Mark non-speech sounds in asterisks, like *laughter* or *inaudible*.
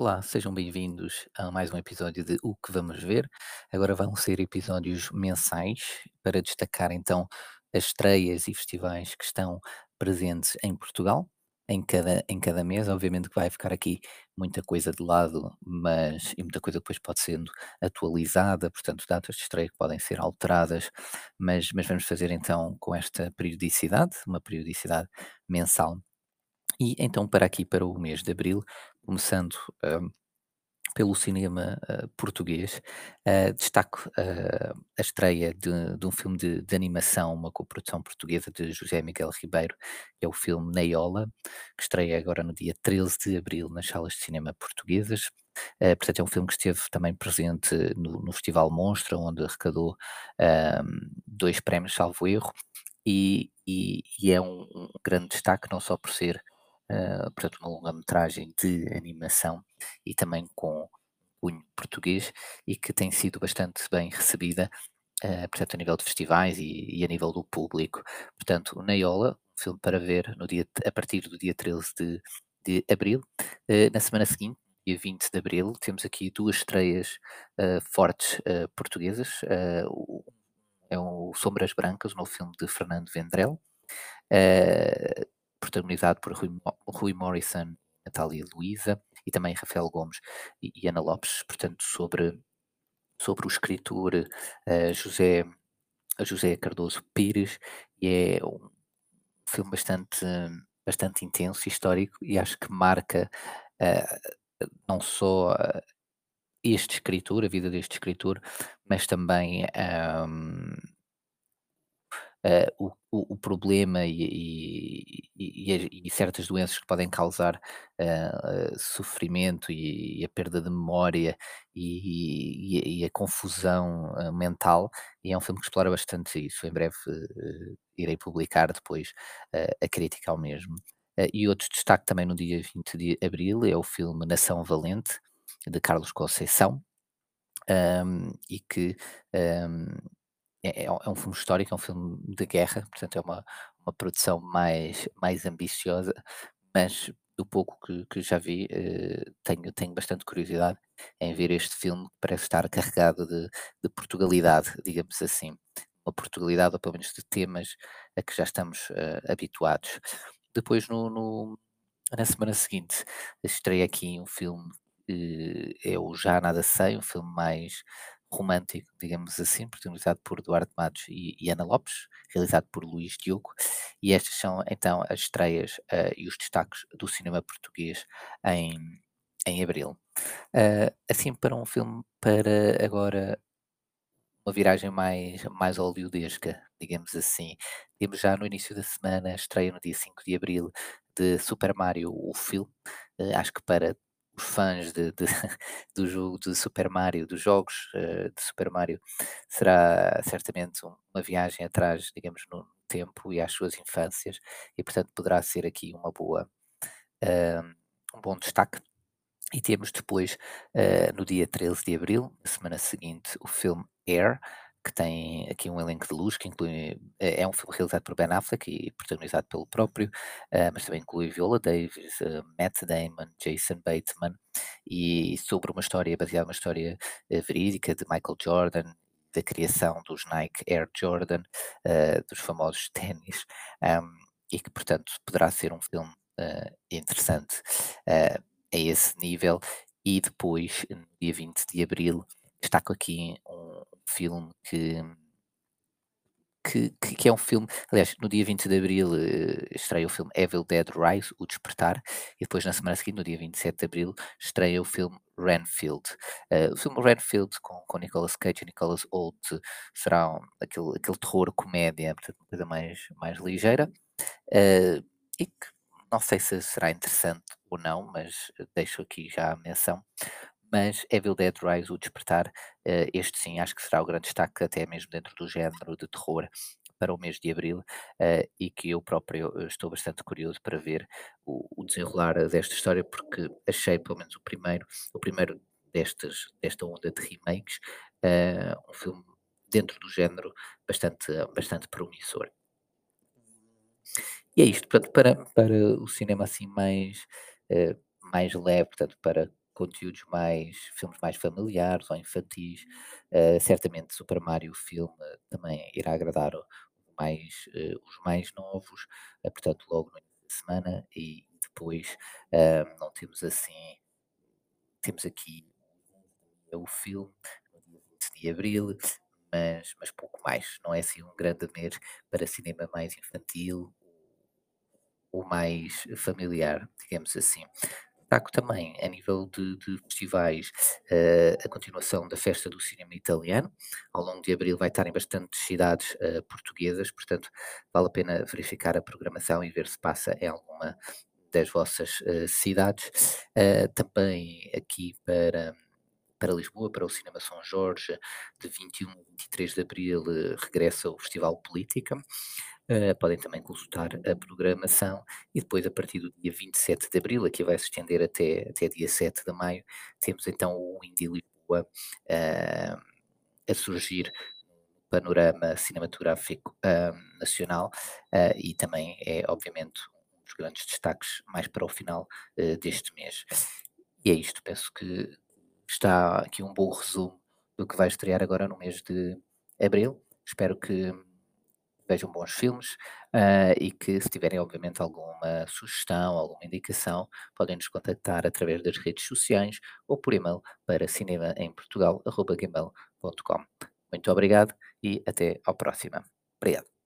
Olá, sejam bem-vindos a mais um episódio de O que Vamos Ver. Agora vão ser episódios mensais para destacar então as estreias e festivais que estão presentes em Portugal. Em cada, em cada mês, obviamente que vai ficar aqui muita coisa de lado, mas e muita coisa depois pode sendo atualizada, portanto, datas de estreia que podem ser alteradas, mas, mas vamos fazer então com esta periodicidade, uma periodicidade mensal. E então, para aqui, para o mês de abril, começando hum, pelo cinema uh, português, uh, destaco uh, a estreia de, de um filme de, de animação, uma coprodução portuguesa de José Miguel Ribeiro, que é o filme Neiola, que estreia agora no dia 13 de abril nas salas de cinema portuguesas. portanto, é um filme que esteve também presente no, no Festival Monstra, onde arrecadou hum, dois prémios, salvo erro, e, e, e é um, um grande destaque, não só por ser uh, portanto, uma longa-metragem de animação e também com cunho português e que tem sido bastante bem recebida, uh, portanto, a nível de festivais e, e, a nível do público. Portanto, Neiola, um filme para ver no dia, a partir do dia 13 de, de abril. Uh, na semana seguinte, dia 20 de abril, temos aqui duas estreias uh, fortes portuguesas. É o Sombras Brancas, o novo filme de Fernando Vendrell, protagonizado por Rui, Rui Morrison, Natália Luísa e também Rafael Gomes e, e, Ana Lopes, portanto, sobre, sobre o escritor uh, José, José Cardoso Pires, e é um filme bastante, bastante intenso histórico, e acho que marca uh, não só uh, este escritor, a vida deste escritor, mas também um, eh, o, o, problema e, e, e, e certas doenças que podem causar uh, sofrimento e, a perda de memória e, a confusão uh, mental, e é um filme que explora bastante isso. Em breve uh, irei publicar depois a crítica ao mesmo. e outro destaque também no dia 20 de abril é o filme Nação Valente, de Carlos Conceição, um, e que um, é, é um é um filme histórico, é um filme de guerra, portanto é uma, uma produção mais, mais ambiciosa, mas do pouco que, que já vi, eh, tenho, tenho bastante curiosidade em ver este filme que parece estar carregado de, de Portugalidade, digamos assim. Uma Portugalidade, ou pelo menos de temas a que já estamos eh, habituados. Depois, no, no- na semana seguinte, estreia aqui um filme que é o Já Nada Sei, um filme mais romântico, digamos assim, protagonizado por Eduardo Matos e, e Ana Lopes, realizado por Luís Diogo, e estas são então as estreias uh, e os destaques do cinema português em, em abril. Uh, assim, para um filme para agora uma viragem mais, mais hollywoodesca, digamos assim. Temos já no início da semana, estreia no dia 5 de abril, de Super Mario, o filme. Uh, acho que para fãs de, de, *laughs* do jogo de Super Mario, dos jogos uh, de Super Mario, será certamente um, uma viagem atrás, digamos, no tempo e às suas infâncias, e portanto poderá ser aqui uma boa, uh, um bom destaque. E temos depois, uh, no dia 13 de abril, na semana seguinte, o filme Air, que tem aqui um elenco de luz, que inclui, é é um filme realizado por Ben Affleck e protagonizado pelo próprio, eh, mas também inclui Viola Davis, eh, Matt Damon, Jason Bateman, e sobre uma história, baseada numa história eh, verídica de Michael Jordan, da criação dos Nike Air Jordan, eh, dos famosos *laughs* ténis, um, e que, portanto, poderá ser um filme eh, interessante eh, a esse nível. E depois, no dia 20 de abril, destaco aqui um filme que, que, que, é um filme. Aliás, no dia 20 de abril eh, estreia o filme Evil Dead Rise, O Despertar, e depois na semana seguinte, no dia 27 de abril, estreia o filme Renfield. Eh, o filme Renfield com, com Nicolas Cage e Nicolas Hoult será um- aquele, aquele terror comédia, portanto, uma coisa mais, mais ligeira, eh, e que não sei se será interessante ou não, mas deixo aqui já a menção mas Evil Dead Rise, o Despertar, eh, este sim acho que será o grande destaque até mesmo dentro do género de terror para o mês de abril eh, e que eu próprio eh, estou bastante curioso para ver o, desenrolar desta história porque achei pelo menos o primeiro, o primeiro destas, desta onda de remakes, um filme dentro do género bastante, bastante promissor. E é isto, portanto, para, para o cinema assim mais, mais leve, portanto, para conteúdos mais filmes mais familiares ou infantis, eh, certamente Super Mario, o filme, também irá agradar o mais, eh, os mais novos, eh, portanto, logo no início da semana e depois, não temos assim temos aqui o filme no dia 20 de abril, mas mas pouco mais, não é assim um grande mês para cinema mais infantil ou mais familiar, digamos assim. Destaco também, a nível de de festivais, eh, a continuação da Festa do Cinema Italiano. Ao longo de abril vai estar em bastantes cidades, eh, portuguesas, portanto, vale a pena verificar a programação e ver se passa em alguma das vossas, eh, cidades. Também aqui para para Lisboa, para o Cinema São Jorge, de 21 a 23 de abril, eh, regressa o Festival Política. Eh, podem também consultar a programação e depois, a partir do dia 27 de abril, aqui vai se estender até, até dia 7 de maio, temos então o Indie Lisboa eh, a surgir no panorama cinematográfico eh, nacional e também é, obviamente, um dos grandes destaques mais para o final deste mês. E é isto, penso que está aqui um bom resumo do que vai estrear agora no mês de abril. Espero que vejam bons filmes, ah, e que se tiverem obviamente alguma sugestão, alguma indicação, podem nos contactar através das redes sociais ou por e-mail para cinemaemportugal@gmail.com. Muito obrigado e até ao próxima. Obrigado.